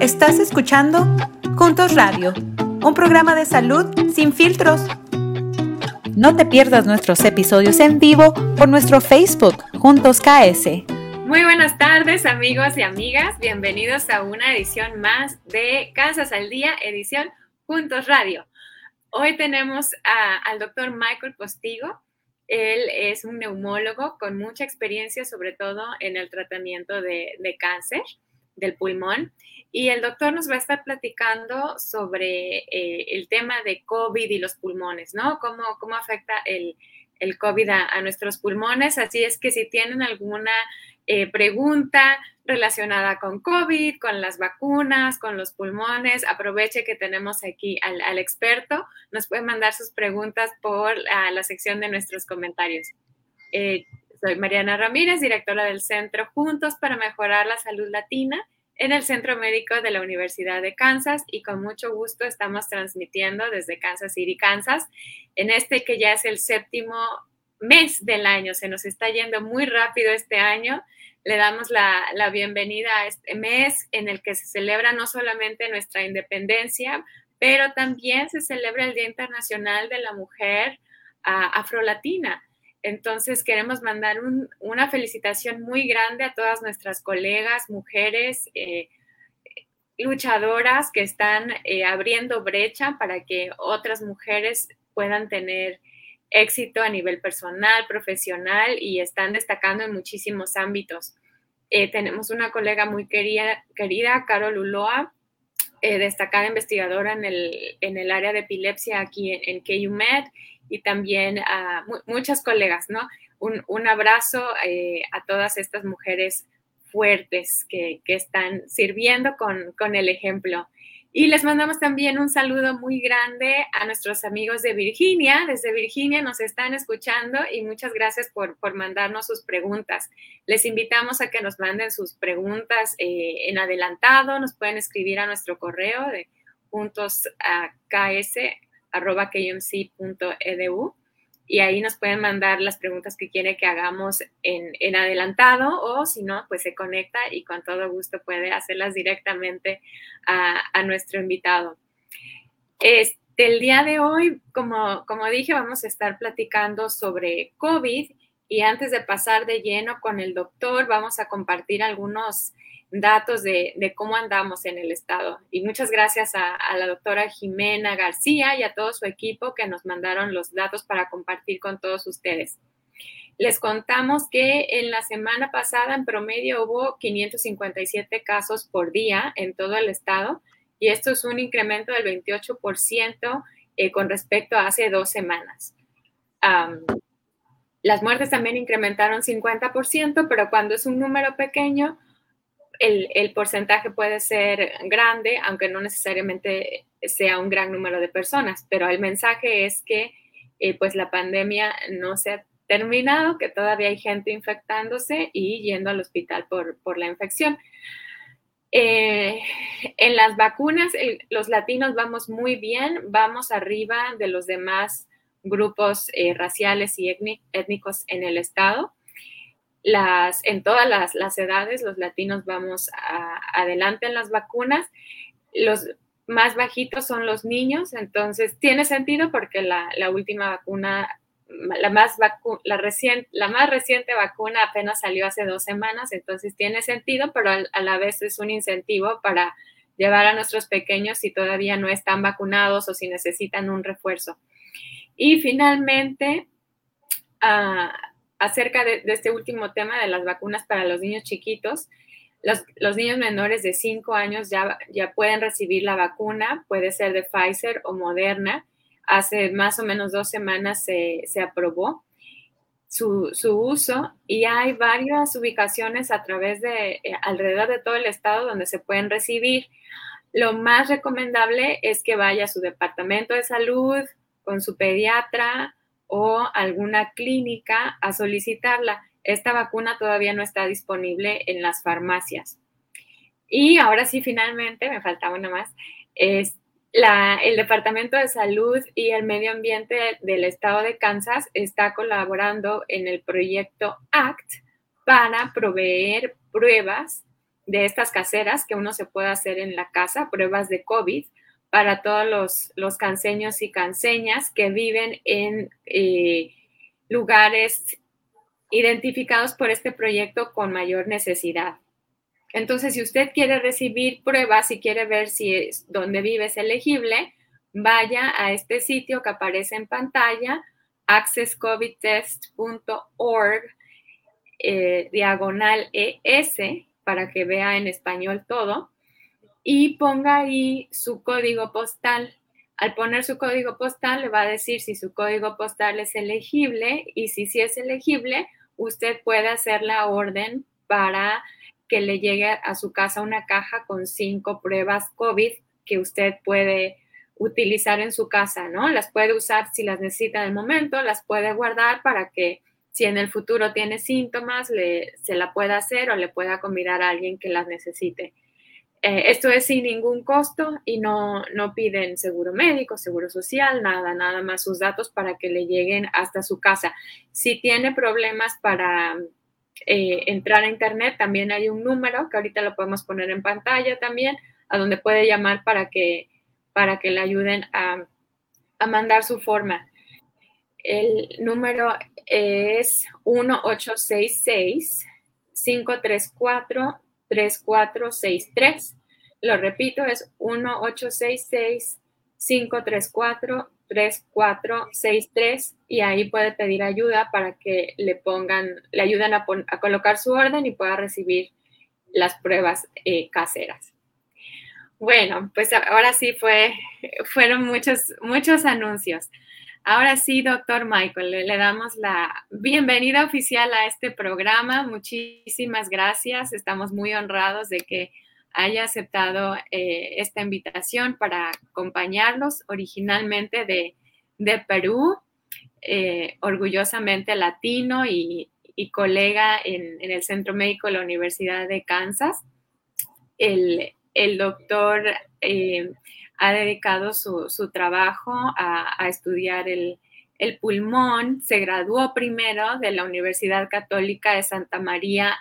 Estás escuchando Juntos Radio, un programa de salud sin filtros. No te pierdas nuestros episodios en vivo por nuestro Facebook Juntos KS. Muy buenas tardes amigos y amigas, bienvenidos a una edición más de Casas al Día, edición Juntos Radio. Hoy tenemos al doctor Michael Postigo. Él es un neumólogo con mucha experiencia, sobre todo en el tratamiento de cáncer del pulmón. Y el doctor nos va a estar platicando sobre eh, el tema de COVID y los pulmones, ¿no? Cómo, cómo afecta el, el COVID a, nuestros pulmones. Así es que si tienen alguna eh, pregunta relacionada con COVID, con las vacunas, con los pulmones, aproveche que tenemos aquí al, experto. Nos puede mandar sus preguntas por la sección de nuestros comentarios. Eh, soy Mariana Ramírez, directora del Centro Juntos para Mejorar la Salud Latina en el Centro Médico de la Universidad de Kansas y con mucho gusto estamos transmitiendo desde Kansas City, Kansas, en este que ya es el séptimo mes del año. Se nos está yendo muy rápido este año. Le damos la, bienvenida a este mes en el que se celebra no solamente nuestra independencia, pero también se celebra el Día Internacional de la Mujer uh, Afrolatina. Entonces queremos mandar una felicitación muy grande a todas nuestras colegas, mujeres, eh, luchadoras que están eh, abriendo brecha para que otras mujeres puedan tener éxito a nivel personal, profesional y están destacando en muchísimos ámbitos. Eh, tenemos una colega muy querida, querida Carol Uloa, destacada investigadora en el, en el, área de epilepsia aquí en, en KUMED y también a muchas colegas, ¿no? Un, abrazo eh, a todas estas mujeres fuertes que, están sirviendo con, con, el ejemplo. Y les mandamos también un saludo muy grande a nuestros amigos de Virginia. Desde Virginia nos están escuchando y muchas gracias por, por mandarnos sus preguntas. Les invitamos a que nos manden sus preguntas eh, en adelantado. Nos pueden escribir a nuestro correo de juntos a KS arroba kmc.edu y ahí nos pueden mandar las preguntas que quiere que hagamos en, adelantado o si no, pues se conecta y con todo gusto puede hacerlas directamente a, nuestro invitado. Este, el día de hoy, como, como dije, vamos a estar platicando sobre COVID y antes de pasar de lleno con el doctor, vamos a compartir algunos datos de, cómo andamos en el estado. Y muchas gracias a, la doctora Jimena García y a todo su equipo que nos mandaron los datos para compartir con todos ustedes. Les contamos que en la semana pasada en promedio hubo 557 casos por día en todo el estado y esto es un incremento del 28% eh, con respecto a hace dos semanas. las muertes también incrementaron 50%, pero cuando es un número pequeño, el, porcentaje puede ser grande, aunque no necesariamente sea un gran número de personas, pero el mensaje es que eh, pues la pandemia no se ha terminado, que todavía hay gente infectándose y yendo al hospital por, la infección. Eh, en las vacunas, los latinos vamos muy bien, vamos arriba de los demás grupos eh, raciales y étnicos en el estado las, en todas las, edades, los latinos vamos adelante en las vacunas. Los más bajitos son los niños, entonces tiene sentido porque la, última vacuna, la más, la, la más reciente vacuna apenas salió hace dos semanas, entonces tiene sentido, pero a, la vez es un incentivo para llevar a nuestros pequeños si todavía no están vacunados o si necesitan un refuerzo. Y finalmente, uh, acerca de, este último tema de las vacunas para los niños chiquitos. Los, niños menores de 5 años ya, ya pueden recibir la vacuna, puede ser de Pfizer o Moderna. Hace más o menos dos semanas se, aprobó su, uso y hay varias ubicaciones a través de, eh, alrededor de todo el estado donde se pueden recibir. Lo más recomendable es que vaya a su departamento de salud con su pediatra o alguna clínica a solicitarla. Esta vacuna todavía no está disponible en las farmacias. Y ahora sí, finalmente, me faltaba una más, es la, el Departamento de Salud y el Medio Ambiente del Estado de Kansas está colaborando en el proyecto ACT para proveer pruebas de estas caseras que uno se puede hacer en la casa, pruebas de COVID para todos los, los canseños y canseñas que viven en eh, lugares identificados por este proyecto con mayor necesidad. Entonces, si usted quiere recibir pruebas y quiere ver si es, donde vive es elegible, vaya a este sitio que aparece en pantalla, accesscovidtest.org, eh, diagonal ES, para que vea en español todo, y ponga ahí su código postal. Al poner su código postal, le va a decir si su código postal es elegible y si sí es elegible, usted puede hacer la orden para que le llegue a su casa una caja con cinco pruebas COVID que usted puede utilizar en su casa, ¿no? Las puede usar si las necesita en el momento, las puede guardar para que si en el futuro tiene síntomas, se la pueda hacer o le pueda convidar a alguien que las necesite. Eh, esto es sin ningún costo y no, no piden seguro médico, seguro social, nada, nada más sus datos para que le lleguen hasta su casa. Si tiene problemas para eh, entrar a internet, también hay un número que ahorita lo podemos poner en pantalla también, a donde puede llamar para que, para que le ayuden a, a mandar su forma. El número es 1866 534 3463. Lo repito, es 1866 534 3463 y ahí puede pedir ayuda para que le pongan, le ayuden a, colocar su orden y pueda recibir las pruebas eh, caseras. Bueno, pues ahora sí fue, fueron muchos, muchos anuncios. Ahora sí, doctor Michael, le, damos la bienvenida oficial a este programa. Muchísimas gracias. Estamos muy honrados de que haya aceptado eh, esta invitación para acompañarlos originalmente de, Perú, eh, orgullosamente latino y, colega en, el Centro Médico de la Universidad de Kansas. El, doctor eh, ha dedicado su, trabajo a, estudiar el, pulmón. Se graduó primero de la Universidad Católica de Santa María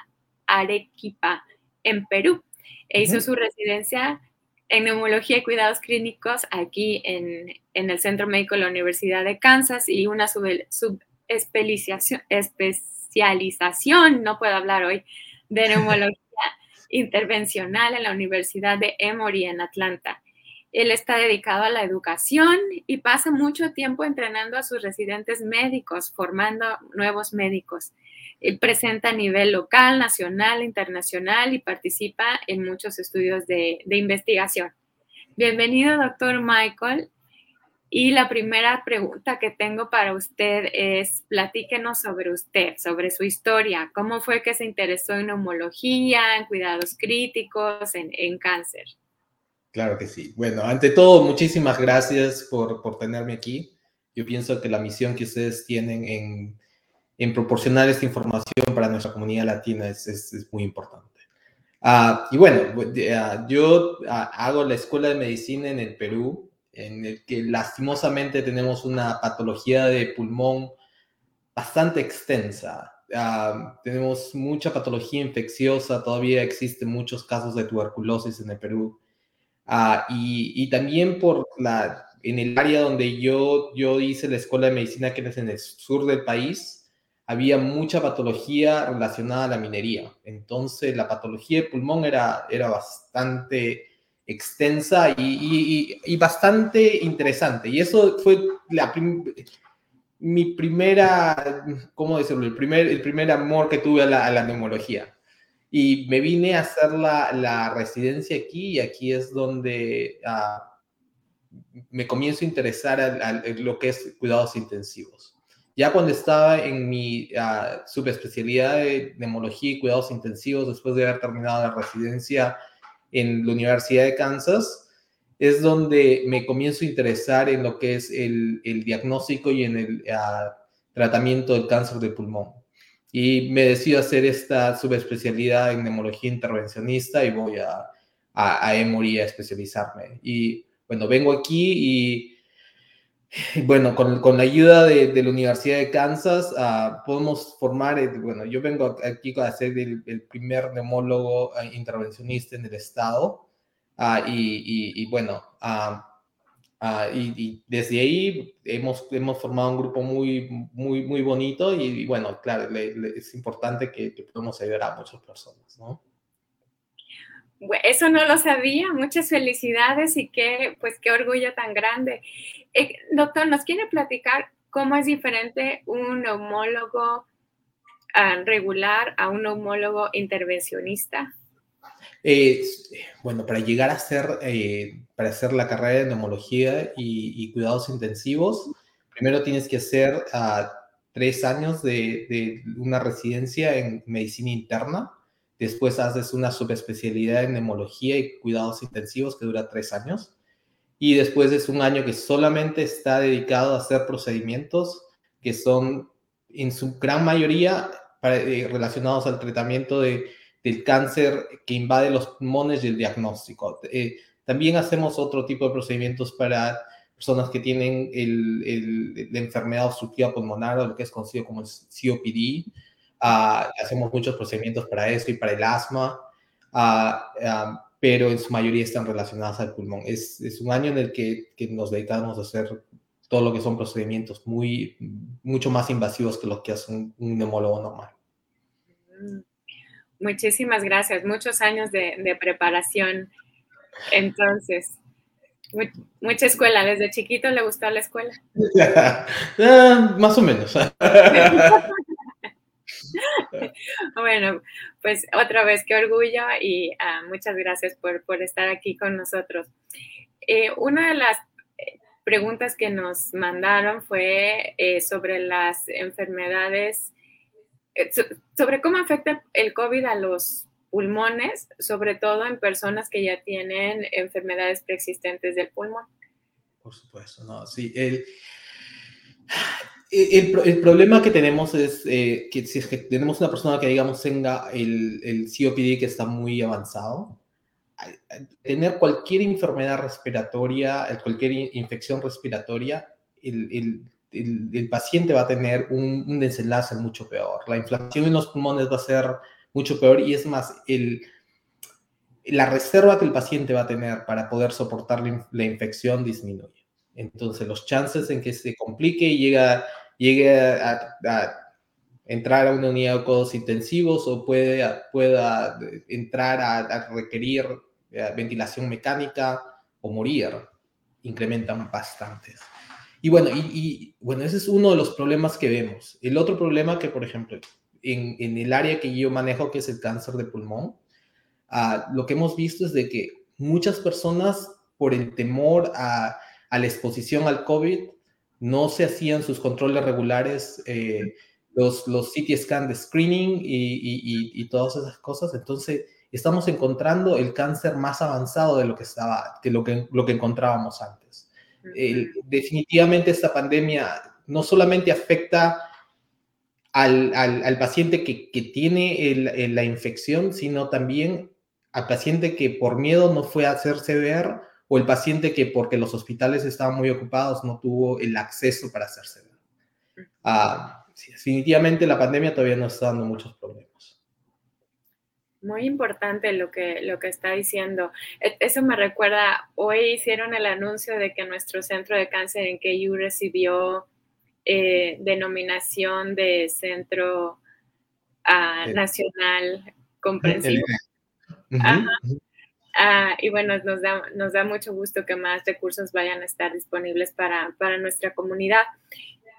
Arequipa, en Perú, e hizo su residencia en neumología y cuidados clínicos aquí en, el Centro Médico de la Universidad de Kansas y una subespecialización, especialización, no puedo hablar hoy, de neumología intervencional en la Universidad de Emory en Atlanta. Él está dedicado a la educación y pasa mucho tiempo entrenando a sus residentes médicos, formando nuevos médicos. Él presenta a nivel local, nacional, internacional y participa en muchos estudios de, investigación. Bienvenido, doctor Michael. Y la primera pregunta que tengo para usted es, platíquenos sobre usted, sobre su historia. ¿Cómo fue que se interesó en neumología, en cuidados críticos, en cáncer? Claro que sí. Bueno, ante todo, muchísimas gracias por, por tenerme aquí. Yo pienso que la misión que ustedes tienen en, en proporcionar esta información para nuestra comunidad latina es, es, muy importante. Uh, y bueno, uh, yo uh, hago la escuela de medicina en el Perú, en el que lastimosamente tenemos una patología de pulmón bastante extensa. tenemos mucha patología infecciosa, todavía existen muchos casos de tuberculosis en el Perú. Ah, y, también por la, en el área donde yo, yo hice la escuela de medicina, que es en el sur del país, había mucha patología relacionada a la minería. Entonces, la patología de pulmón era, era bastante extensa y, y, bastante interesante. Y eso fue la mi primera, ¿cómo decirlo? El primer, el primer amor que tuve a la, a la neumología. Y me vine a hacer la, la residencia aquí y aquí es donde ah, me comienzo a interesar en lo que es cuidados intensivos. Ya cuando estaba en mi uh, subespecialidad de neumología y cuidados intensivos, después de haber terminado la residencia en la Universidad de Kansas, es donde me comienzo a interesar en lo que es el, el diagnóstico y en el ah, tratamiento del cáncer de pulmón y me decido hacer esta subespecialidad en neumología intervencionista y voy a, a, Emory a especializarme. Y bueno, vengo aquí y Bueno, con, con la ayuda de, de, la Universidad de Kansas uh, podemos formar, eh, bueno, yo vengo aquí a ser el, el primer neumólogo uh, intervencionista en el estado uh, y, y, y, bueno, y, y, desde ahí hemos, hemos formado un grupo muy, muy, muy bonito y, bueno, claro, es importante que, que podamos ayudar a muchas personas. Eso no lo sabía, muchas felicidades y qué, pues qué orgullo tan grande. Eh, doctor, ¿nos quiere platicar cómo es diferente un neumólogo uh, regular a un neumólogo intervencionista? Eh, bueno, para llegar a ser, eh, para hacer la carrera de neumología y, cuidados intensivos, primero tienes que hacer uh, tres años de, de, una residencia en medicina interna Después haces una subespecialidad en neumología y cuidados intensivos que dura tres años. Y después es un año que solamente está dedicado a hacer procedimientos que son en su gran mayoría eh, relacionados al tratamiento de, del cáncer que invade los pulmones y el diagnóstico. Eh, también hacemos otro tipo de procedimientos para personas que tienen el, el, la enfermedad obstructiva pulmonar o lo que es conocido como el COPD, Uh, hacemos muchos procedimientos para eso y para el asma, uh, uh, pero en su mayoría están relacionados al pulmón. Es, es un año en el que, que, nos dedicamos a hacer todo lo que son procedimientos muy, mucho más invasivos que lo que hace un, un neumólogo normal. Mm. Muchísimas gracias. Muchos años de, de preparación. Entonces, mucha escuela. ¿Desde chiquito le gustó la escuela? uh, más o menos. bueno, pues otra vez qué orgullo y uh, muchas gracias por, por, estar aquí con nosotros. Eh, una de las eh, preguntas que nos mandaron fue eh, sobre las enfermedades, eh, sobre cómo afecta el COVID a los pulmones, sobre todo en personas que ya tienen enfermedades preexistentes del pulmón. Por supuesto, no, sí. El, el, el, problema que tenemos es eh, que si es que tenemos una persona que, digamos, tenga el, el COPD que está muy avanzado, tener cualquier enfermedad respiratoria, cualquier infección respiratoria, el, el, el paciente va a tener un, un, desenlace mucho peor. La inflamación en los pulmones va a ser mucho peor y es más, el, la reserva que el paciente va a tener para poder soportar la, la infección disminuye. Entonces, los chances en que se complique y llegue a, a entrar a una unidad de cuidados intensivos o puede, pueda entrar a, a requerir eh, ventilación mecánica o morir, incrementan bastantes. Y bueno, y, y, bueno, ese es uno de los problemas que vemos. El otro problema que, por ejemplo, en, en el área que yo manejo, que es el cáncer de pulmón, uh, lo que hemos visto es de que muchas personas, por el temor a, a la exposición al COVID, no se hacían sus controles regulares, eh, los, los CT scan de screening y, y, y, todas esas cosas. Entonces, estamos encontrando el cáncer más avanzado de lo que estaba, que lo que, lo que encontrábamos antes. Definitivamente esta pandemia no solamente afecta al, al, al paciente que, que tiene la infección, sino también al paciente que por miedo no fue a hacerse ver o el paciente que porque los hospitales estaban muy ocupados no tuvo el acceso para hacerse ver. Sí, definitivamente la pandemia todavía nos está dando muchos problemas. Muy importante lo que, lo que está diciendo. E, eso me recuerda, hoy hicieron el anuncio de que nuestro centro de cáncer en KU recibió eh, denominación de centro uh, nacional comprensivo. Uh -huh. Uh, y bueno, nos da, nos da mucho gusto que más recursos vayan a estar disponibles para, para nuestra comunidad.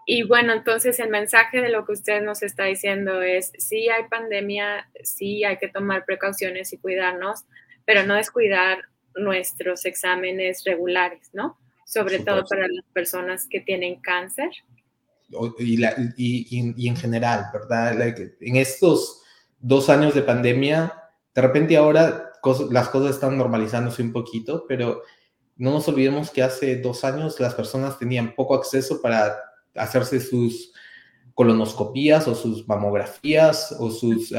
Y bueno, entonces el mensaje de lo que usted nos está diciendo es, sí hay pandemia, sí hay que tomar precauciones y cuidarnos, pero no descuidar nuestros exámenes regulares, ¿no? Sobre todo para las personas que tienen cáncer. Y, la, y, y, y en general, ¿verdad? En estos dos años de pandemia, de repente ahora cosas, las cosas están normalizándose un poquito, pero no nos olvidemos que hace dos años las personas tenían poco acceso para hacerse sus colonoscopías o sus mamografías o sus uh,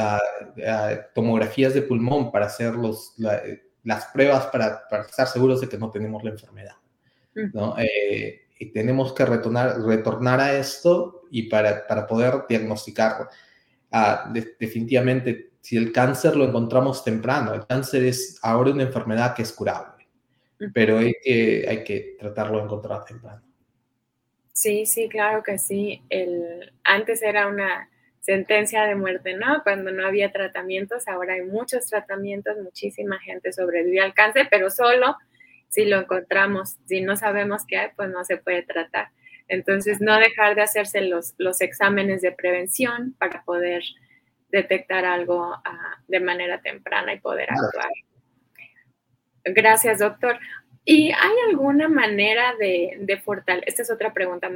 uh, tomografías de pulmón para hacer los, la, las pruebas para, para, estar seguros de que no tenemos la enfermedad. ¿no? Eh, tenemos que retornar, retornar a esto y para, para poder diagnosticar ah, definitivamente si el cáncer lo encontramos temprano. El cáncer es ahora una enfermedad que es curable, pero hay que, hay que tratarlo de encontrar temprano. Sí, sí, claro que sí. El, antes era una sentencia de muerte, ¿no? Cuando no había tratamientos, ahora hay muchos tratamientos, muchísima gente sobrevive al cáncer, pero solo si lo encontramos, si no sabemos qué hay, pues no se puede tratar. Entonces, no dejar de hacerse los, los exámenes de prevención para poder detectar algo ah, de manera temprana y poder actuar. Gracias, doctor. ¿Y hay alguna manera de, fortalecer? Esta es otra pregunta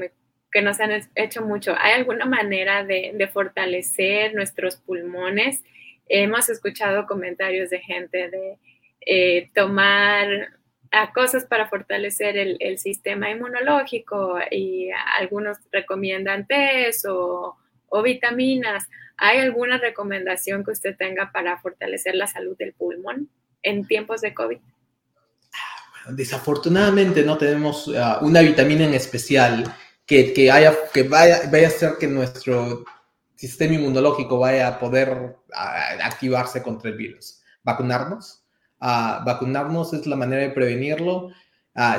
que nos han hecho mucho. ¿Hay alguna manera de, fortalecer nuestros pulmones? Hemos escuchado comentarios de gente de eh, tomar cosas para fortalecer el, sistema inmunológico y algunos recomiendan test o, vitaminas. ¿Hay alguna recomendación que usted tenga para fortalecer la salud del pulmón en tiempos de COVID? Desafortunadamente no tenemos ah, una vitamina en especial que, haya, que vaya, vaya a hacer que nuestro sistema inmunológico vaya a poder ah, activarse contra el virus. ¿Vacunarnos? vacunarnos es la manera de prevenirlo.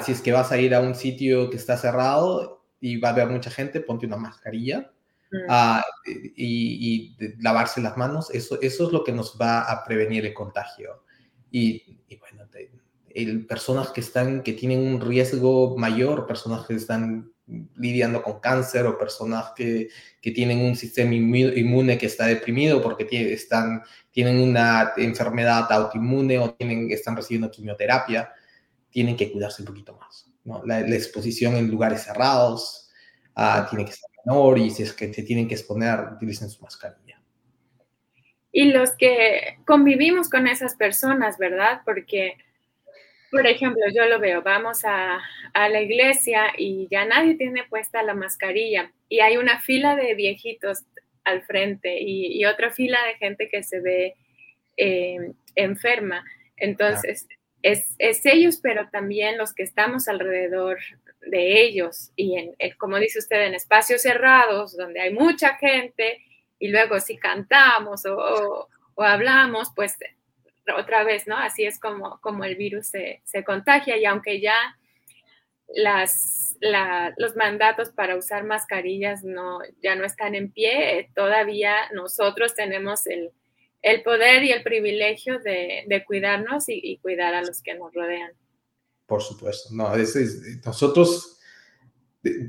si es que vas a ir a un sitio que está cerrado y va a haber mucha gente, ponte una mascarilla. Mm. y, lavarse las manos, eso, eso es lo que nos va a prevenir el contagio. Y, bueno, el, personas que están, que tienen un riesgo mayor, personas que están lidiando con cáncer o personas que, que tienen un sistema inmune que está deprimido porque están, tienen una enfermedad autoinmune o tienen, están recibiendo quimioterapia, tienen que cuidarse un poquito más. ¿no? La, exposición en lugares cerrados uh, tiene que ser menor y si es que se tienen que exponer, utilicen su mascarilla. Y los que convivimos con esas personas, ¿verdad? Porque por ejemplo, yo lo veo, vamos a, la iglesia y ya nadie tiene puesta la mascarilla y hay una fila de viejitos al frente y, otra fila de gente que se ve eh, enferma. Entonces, es, ellos, pero también los que estamos alrededor de ellos y en, como dice usted, en espacios cerrados donde hay mucha gente y luego si cantamos o hablamos, pues otra vez, ¿no? Así es como, como el virus se, contagia y aunque ya las, los mandatos para usar mascarillas no, ya no están en pie, todavía nosotros tenemos el, poder y el privilegio de, cuidarnos y, cuidar a los que nos rodean. Por supuesto, no, nosotros,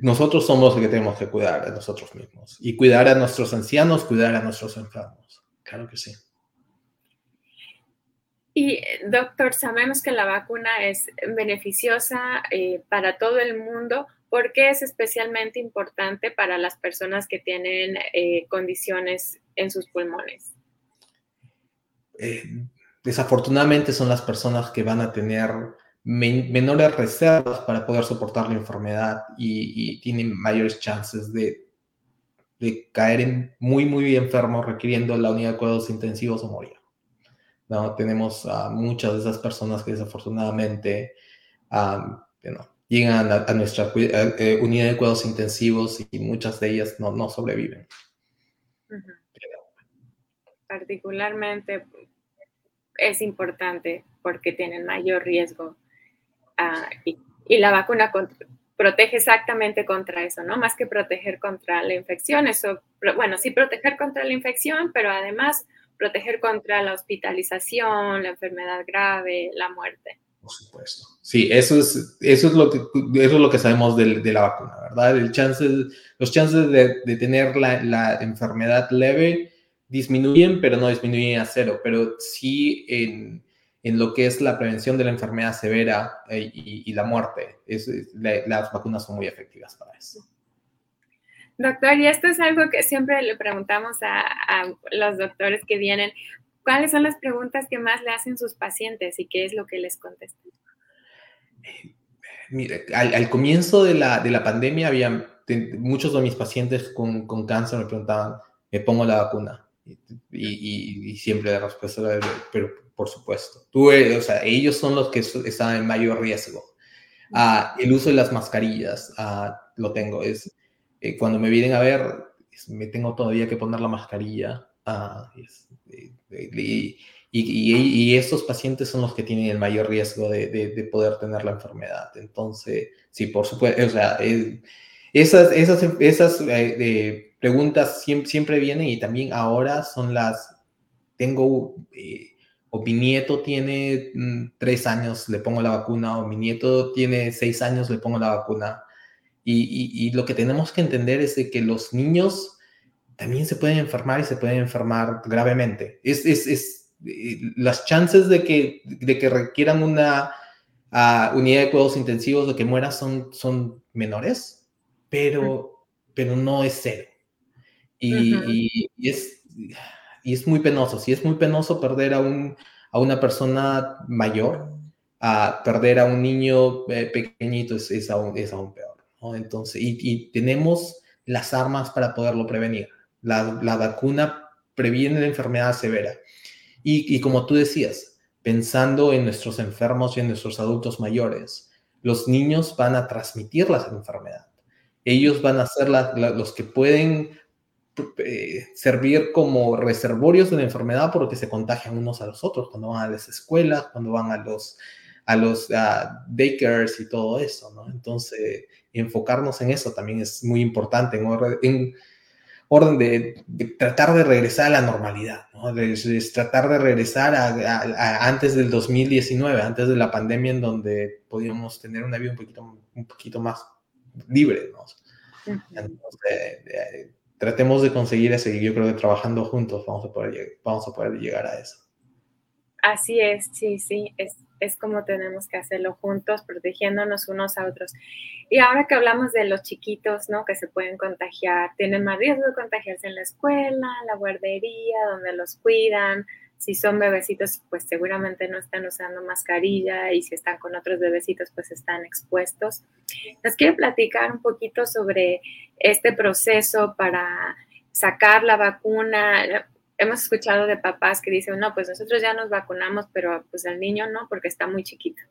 nosotros somos los que tenemos que cuidar a nosotros mismos y cuidar a nuestros ancianos, cuidar a nuestros enfermos. Claro que sí. Y doctor, sabemos que la vacuna es beneficiosa eh, para todo el mundo. ¿Por qué es especialmente importante para las personas que tienen eh, condiciones en sus pulmones? Eh, desafortunadamente son las personas que van a tener menores reservas para poder soportar la enfermedad y, tienen mayores chances de, de, caer en muy, muy enfermos requiriendo la unidad de cuidados intensivos o morir. ¿No? Tenemos a muchas de esas personas que desafortunadamente llegan a, nuestra eh, unidad de cuidados intensivos y muchas de ellas no, no sobreviven. Particularmente es importante porque tienen mayor riesgo ah, y, la vacuna protege exactamente contra eso, ¿no? Más que proteger contra la infección, eso, bueno, sí proteger contra la infección, pero además proteger contra la hospitalización, la enfermedad grave, la muerte. Por supuesto. Sí, eso es, eso es, lo, que, eso es lo que sabemos de, de la vacuna, ¿verdad? Los chances de, tener la, la, enfermedad leve disminuyen, pero no disminuyen a cero, pero sí en, en lo que es la prevención de la enfermedad severa eh, y, y, la muerte. Es, las vacunas son muy efectivas para eso. Doctor, y esto es algo que siempre le preguntamos a, los doctores que vienen. ¿Cuáles son las preguntas que más le hacen sus pacientes y qué es lo que les contestan? mire, al, comienzo de la, de la, pandemia había muchos de mis pacientes con, con, cáncer me preguntaban, ¿me pongo la vacuna? Y, y, siempre la respuesta era, pero por supuesto. Tú, o sea, ellos son los que están en mayor riesgo. Ah, el uso de las mascarillas, ah, lo tengo. Es, eh, cuando me vienen a ver, me tengo todavía que poner la mascarilla. Ah, y, y, estos pacientes son los que tienen el mayor riesgo de, de, poder tener la enfermedad. Entonces, sí, por supuesto, o sea, esas, esas, esas eh, preguntas siempre, siempre, vienen y también ahora son las, tengo, eh, o mi nieto tiene mm, tres años, le pongo la vacuna, o mi nieto tiene seis años, le pongo la vacuna. Y, y, lo que tenemos que entender es de que los niños también se pueden enfermar y se pueden enfermar gravemente. Es, es, es las chances de que, de que requieran una uh, unidad de cuidados intensivos de que muera son, son menores, pero, pero no es cero. Y, y, es, y es muy penoso. Si es muy penoso perder a, un, a una persona mayor, a perder a un niño eh, pequeñito es, es, aún, es aún peor. Entonces, y, tenemos las armas para poderlo prevenir. La, la vacuna previene la enfermedad severa y, como tú decías, pensando en nuestros enfermos y en nuestros adultos mayores, los niños van a transmitir la enfermedad. Ellos van a ser los que pueden eh, servir como reservorios de la enfermedad porque se contagian unos a los otros cuando van a las escuelas, cuando van a los, a los bakers y todo eso, ¿no? Entonces, enfocarnos en eso también es muy importante, en, en orden de, tratar de regresar a la normalidad, ¿no? tratar de regresar a, antes del 2019, antes de la pandemia en donde podíamos tener una vida un poquito, un poquito más libre. ¿no? Entonces, eh, tratemos de conseguir eso y yo creo que trabajando juntos vamos a poder, vamos a poder llegar a eso. Así es, sí, sí, es, es como tenemos que hacerlo juntos, protegiéndonos unos a otros. Y ahora que hablamos de los chiquitos, ¿no? Que se pueden contagiar, tienen más riesgo de contagiarse en la escuela, la guardería, donde los cuidan. Si son bebecitos, pues seguramente no están usando mascarilla y si están con otros bebecitos, pues están expuestos. Les quiero platicar un poquito sobre este proceso para sacar la vacuna hemos escuchado de papás que dicen, no, pues nosotros ya nos vacunamos, pero pues el niño no, porque está muy chiquito.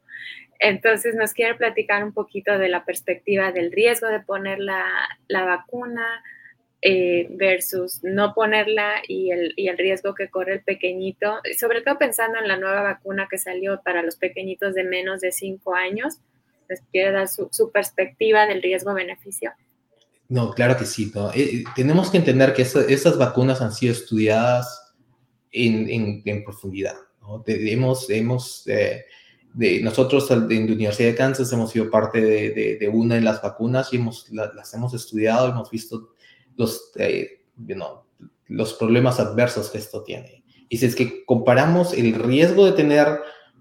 Entonces nos quiere platicar un poquito de la perspectiva del riesgo de poner la, vacuna eh, versus no ponerla y el, y el, riesgo que corre el pequeñito, sobre todo pensando en la nueva vacuna que salió para los pequeñitos de menos de 5 años. Les quiere dar su, su perspectiva del riesgo-beneficio. No, claro que sí. ¿no? Eh, eh, tenemos que entender que esas vacunas han sido estudiadas en, en, profundidad. ¿no? hemos, eh, nosotros en la Universidad de Kansas hemos sido parte de, una de las vacunas y hemos, las hemos estudiado, hemos visto los, los problemas adversos que esto tiene. Y si es que comparamos el riesgo de tener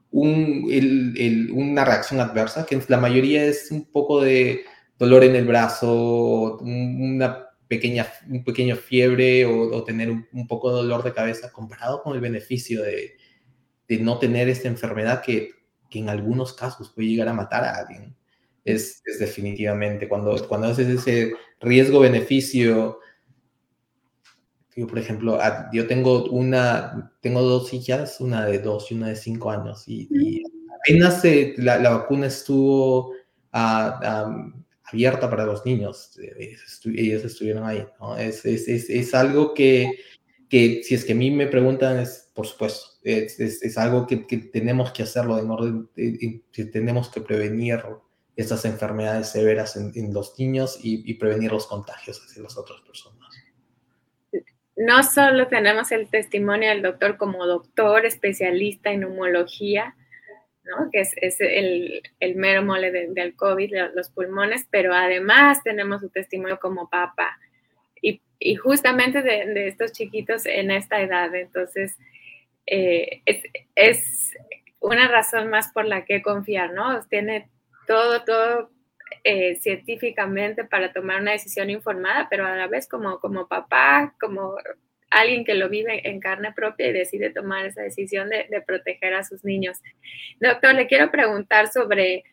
un, el, el, una reacción adversa, que la mayoría es un poco de dolor en el brazo, una pequeña, un pequeño fiebre o, tener un, poco de dolor de cabeza, comparado con el beneficio de, de no tener esta enfermedad que, que, en algunos casos puede llegar a matar a alguien. Es, es definitivamente cuando, cuando haces ese riesgo-beneficio. Yo, por ejemplo, yo tengo una, tengo dos hijas, una de dos y una de cinco años, y, apenas la, la, vacuna estuvo a abierta para los niños. Eh, ellos estuvieron ahí. Es, es, es, es, algo que, que, si es que a mí me preguntan, es por supuesto, es, algo que, que, tenemos que hacerlo en orden, que tenemos que prevenir estas enfermedades severas en, los niños y, y, prevenir los contagios hacia las otras personas. No solo tenemos el testimonio del doctor como doctor especialista en que es, el, mero mole del COVID, los pulmones, pero además tenemos su testimonio como papá y, justamente de, estos chiquitos en esta edad. Entonces, eh, es, una razón más por la que confiar, ¿no? Tiene todo, todo eh, científicamente para tomar una decisión informada, pero a la vez como, como papá, como alguien que lo vive en carne propia y decide tomar esa decisión de, proteger a sus niños. Doctor, le quiero preguntar sobre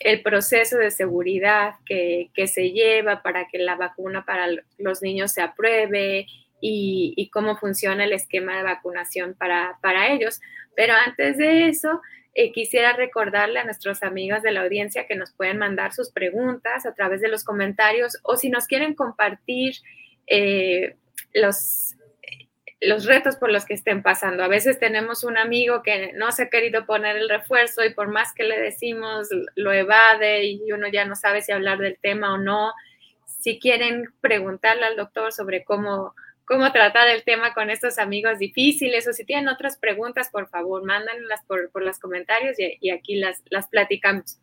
el proceso de seguridad que, se lleva para que la vacuna para los niños se apruebe y, cómo funciona el esquema de vacunación para, para ellos. Pero antes de eso, eh, quisiera recordarle a nuestros amigos de la audiencia que nos pueden mandar sus preguntas a través de los comentarios o si nos quieren compartir eh, los, los retos por los que estén pasando. A veces tenemos un amigo que no se ha querido poner el refuerzo y por más que le decimos lo evade y uno ya no sabe si hablar del tema o no. Si quieren preguntarle al doctor sobre cómo cómo tratar el tema con estos amigos difíciles o si tienen otras preguntas, por favor, mándanlas por, por los comentarios y, aquí las, las platicamos.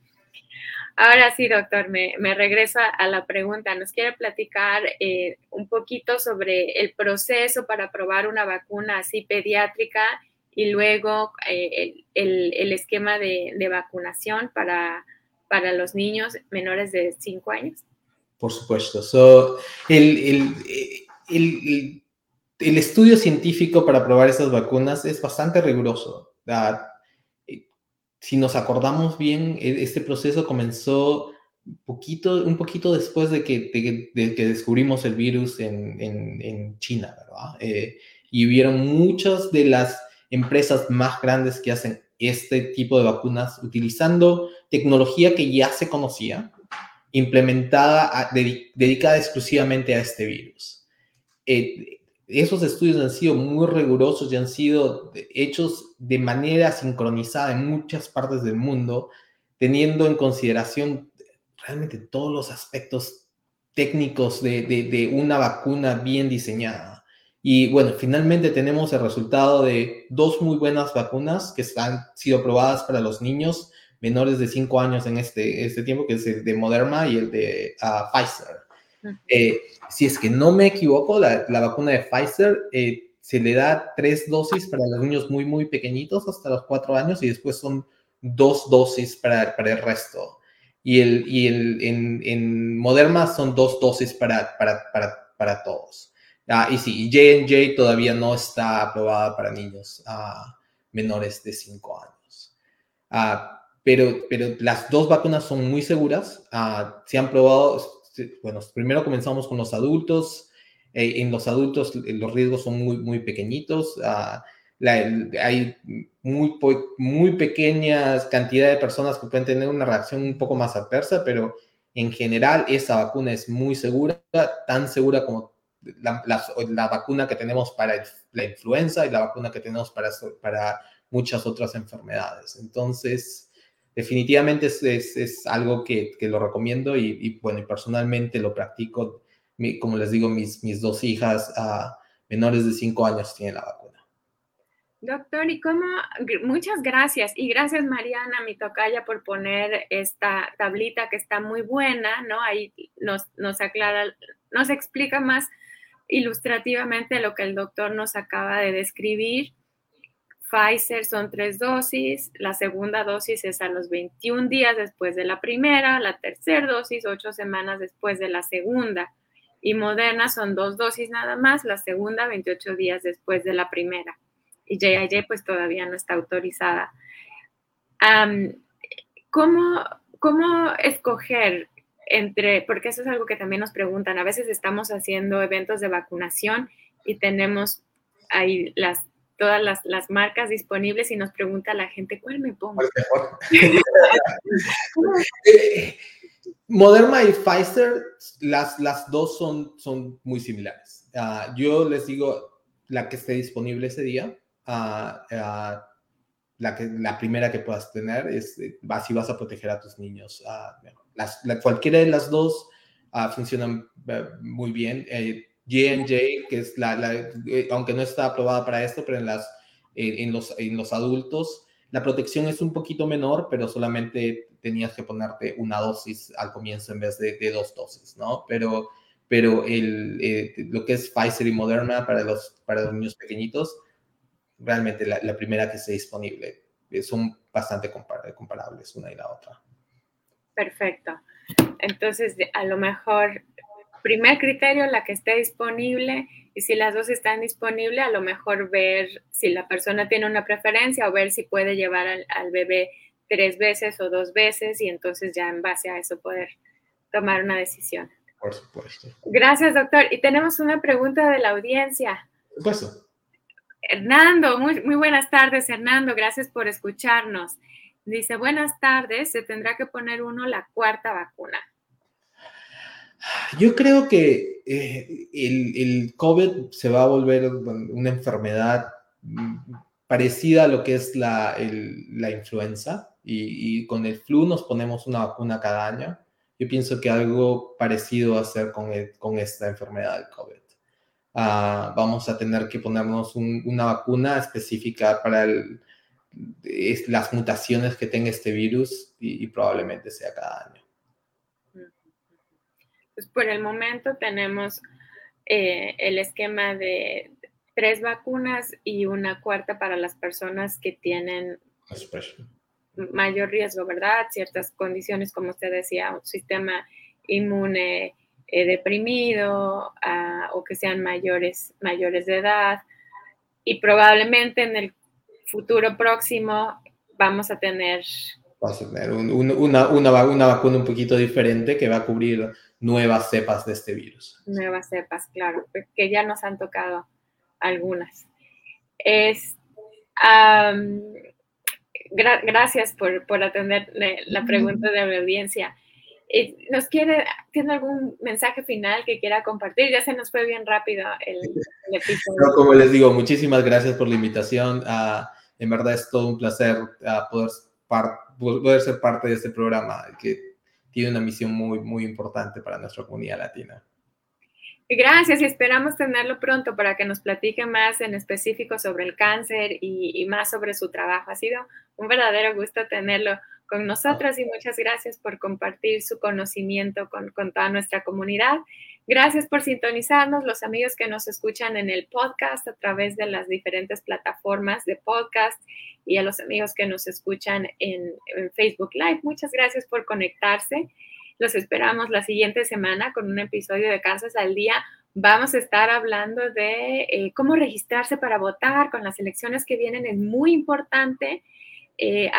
Ahora sí, doctor, me, me regreso a, la pregunta. ¿Nos quiere platicar eh, un poquito sobre el proceso para probar una vacuna así pediátrica y luego eh, el, el, esquema de, de vacunación para, para los niños menores de 5 años? Por supuesto. So, el, el, el, estudio científico para probar esas vacunas es bastante riguroso. Eh, si nos acordamos bien, e, este proceso comenzó poquito, un poquito después de que, de, que descubrimos el virus en, en, China, ¿verdad? Eh, y hubieron muchas de las empresas más grandes que hacen este tipo de vacunas utilizando tecnología que ya se conocía, implementada, dedicada exclusivamente a este virus. Eh, esos estudios han sido muy rigurosos y han sido hechos de manera sincronizada en muchas partes del mundo, teniendo en consideración realmente todos los aspectos técnicos de, una vacuna bien diseñada. Y bueno, finalmente tenemos el resultado de dos muy buenas vacunas que han sido aprobadas para los niños menores de 5 años en este, este tiempo, que es el de Moderna y el de ah, Pfizer. Eh, si es que no me equivoco, la, vacuna de Pfizer eh, se le da tres dosis para los niños muy, muy pequeñitos hasta los cuatro años y después son dos dosis para, para el resto. Y, el, y el, en, en Moderna son dos dosis para, para, para, para todos. Ah, y sí, J&J todavía no está aprobada para niños ah, menores de 5 años. Ah, pero, pero las dos vacunas son muy seguras. se han probado, bueno, primero comenzamos con los adultos. Eh, en los adultos eh, los riesgos son muy, muy pequeñitos. Ah, hay muy, muy pequeñas cantidades de personas que pueden tener una reacción un poco más adversa, pero en general esa vacuna es muy segura, tan segura como la, la, vacuna que tenemos para la influenza y la vacuna que tenemos para, para muchas otras enfermedades. Entonces, definitivamente es, es, algo que, que, lo recomiendo y, bueno, personalmente lo practico. como les digo, mis, mis dos hijas menores de 5 años tienen la vacuna. Doctor, y cómo, muchas gracias. Y gracias Mariana, mi tocaya, por poner esta tablita que está muy buena, ¿no? Ahí nos, nos aclara, nos explica más ilustrativamente lo que el doctor nos acaba de describir. Pfizer son tres dosis, la segunda dosis es a los 21 días después de la primera, la tercera dosis ocho semanas después de la segunda y Moderna son dos dosis nada más, la segunda 28 días después de la primera y J.I.J. pues todavía no está autorizada. ¿cómo, ¿Cómo escoger entre, porque eso es algo que también nos preguntan, a veces estamos haciendo eventos de vacunación y tenemos ahí las todas las, las, marcas disponibles y nos pregunta la gente, ¿cuál me pongo? Moderna y Pfizer, las, las dos son, son muy similares. Ah, yo les digo la que esté disponible ese día, uh, la, que, la primera que puedas tener, es así vas a proteger a tus niños. Las, cualquiera de las dos funcionan eh, muy bien. Eh, J&J, que es la, eh, aunque no está aprobada para esto, pero en, las, en, los, en los adultos, la protección es un poquito menor, pero solamente tenías que ponerte una dosis al comienzo en vez de, dos dosis, ¿no? Pero, pero el, eh, lo que es Pfizer y Moderna para los, para los niños pequeñitos, realmente la, la primera que esté disponible, eh, son bastante comparables una y la otra. Perfecto. Entonces, a lo mejor primer criterio, la que esté disponible y si las dos están disponibles, a lo mejor ver si la persona tiene una preferencia o ver si puede llevar al, bebé tres veces o dos veces y entonces ya en base a eso poder tomar una decisión. Por supuesto. Gracias, doctor. Y tenemos una pregunta de la audiencia. Por supuesto. Hernando, muy, muy buenas tardes, Hernando. Gracias por escucharnos. Dice, buenas tardes, se tendrá que poner uno la cuarta vacuna. Yo creo que eh, el, COVID se va a volver una enfermedad mm, parecida a lo que es la, influenza y, con el flu nos ponemos una vacuna cada año. Yo pienso que algo parecido va a ser con, con esta enfermedad del COVID. Ah, vamos a tener que ponernos una vacuna específica para las mutaciones que tenga este virus y probablemente sea cada año. Pues por el momento tenemos eh, el esquema de tres vacunas y una cuarta para las personas que tienen mayor riesgo, ¿verdad? Ciertas condiciones, como usted decía, un sistema inmune eh, deprimido ah, o que sean mayores, mayores de edad. Y probablemente en el futuro próximo vamos a tener... Vamos a tener una, una, una vacuna un poquito diferente que va a cubrir nuevas cepas de este virus. Nuevas cepas, claro, que ya nos han tocado algunas. Es, gracias por, por atender la pregunta de la audiencia. Eh, ¿Nos quiere, tiene algún mensaje final que quiera compartir? Ya se nos fue bien rápido el, episodio. como les digo, muchísimas gracias por la invitación. Ah, en verdad es todo un placer ah, poder, poder ser parte de este programa que tiene una misión muy, muy importante para nuestra comunidad latina. Gracias y esperamos tenerlo pronto para que nos platique más en específico sobre el cáncer y, más sobre su trabajo. Ha sido un verdadero gusto tenerlo con nosotros y muchas gracias por compartir su conocimiento con, con toda nuestra comunidad. Gracias por sintonizarnos, los amigos que nos escuchan en el podcast a través de las diferentes plataformas de podcast y a los amigos que nos escuchan en, Facebook Live. Muchas gracias por conectarse. Los esperamos la siguiente semana con un episodio de Casas al Día. Vamos a estar hablando de eh, cómo registrarse para votar con las elecciones que vienen. Es muy importante eh,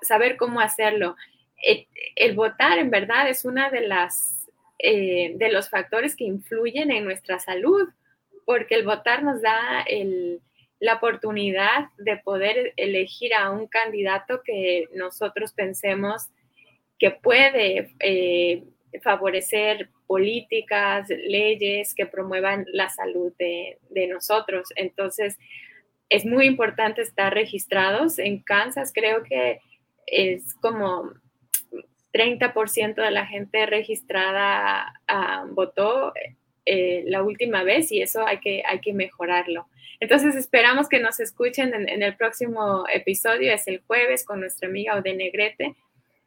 saber cómo hacerlo. Eh, el votar, en verdad, es una de las eh, de los factores que influyen en nuestra salud, porque el votar nos da la oportunidad de poder elegir a un candidato que nosotros pensemos que puede eh, favorecer políticas, leyes que promuevan la salud de, de, nosotros. Entonces, es muy importante estar registrados. En Kansas creo que es como 30% de la gente registrada ah, votó eh, la última vez y eso hay que, hay que mejorarlo. Entonces esperamos que nos escuchen en, el próximo episodio, es el jueves con nuestra amiga Ode Negrete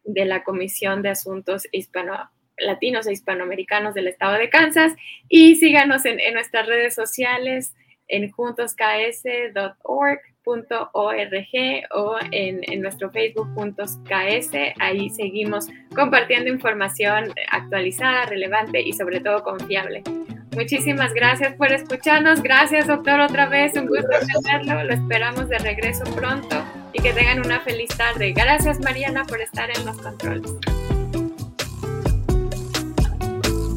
de la Comisión de Asuntos Hispano Latinos e Hispanoamericanos del Estado de Kansas. Y síganos en, en nuestras redes sociales en juntosks.org .org o en, en nuestro Facebook Juntos KS. Ahí seguimos compartiendo información actualizada, relevante y sobre todo confiable. Muchísimas gracias por escucharnos. Gracias, doctor, otra vez. Un gusto tenerlo. Lo esperamos de regreso pronto y que tengan una feliz tarde. Gracias, Mariana, por estar en los controles.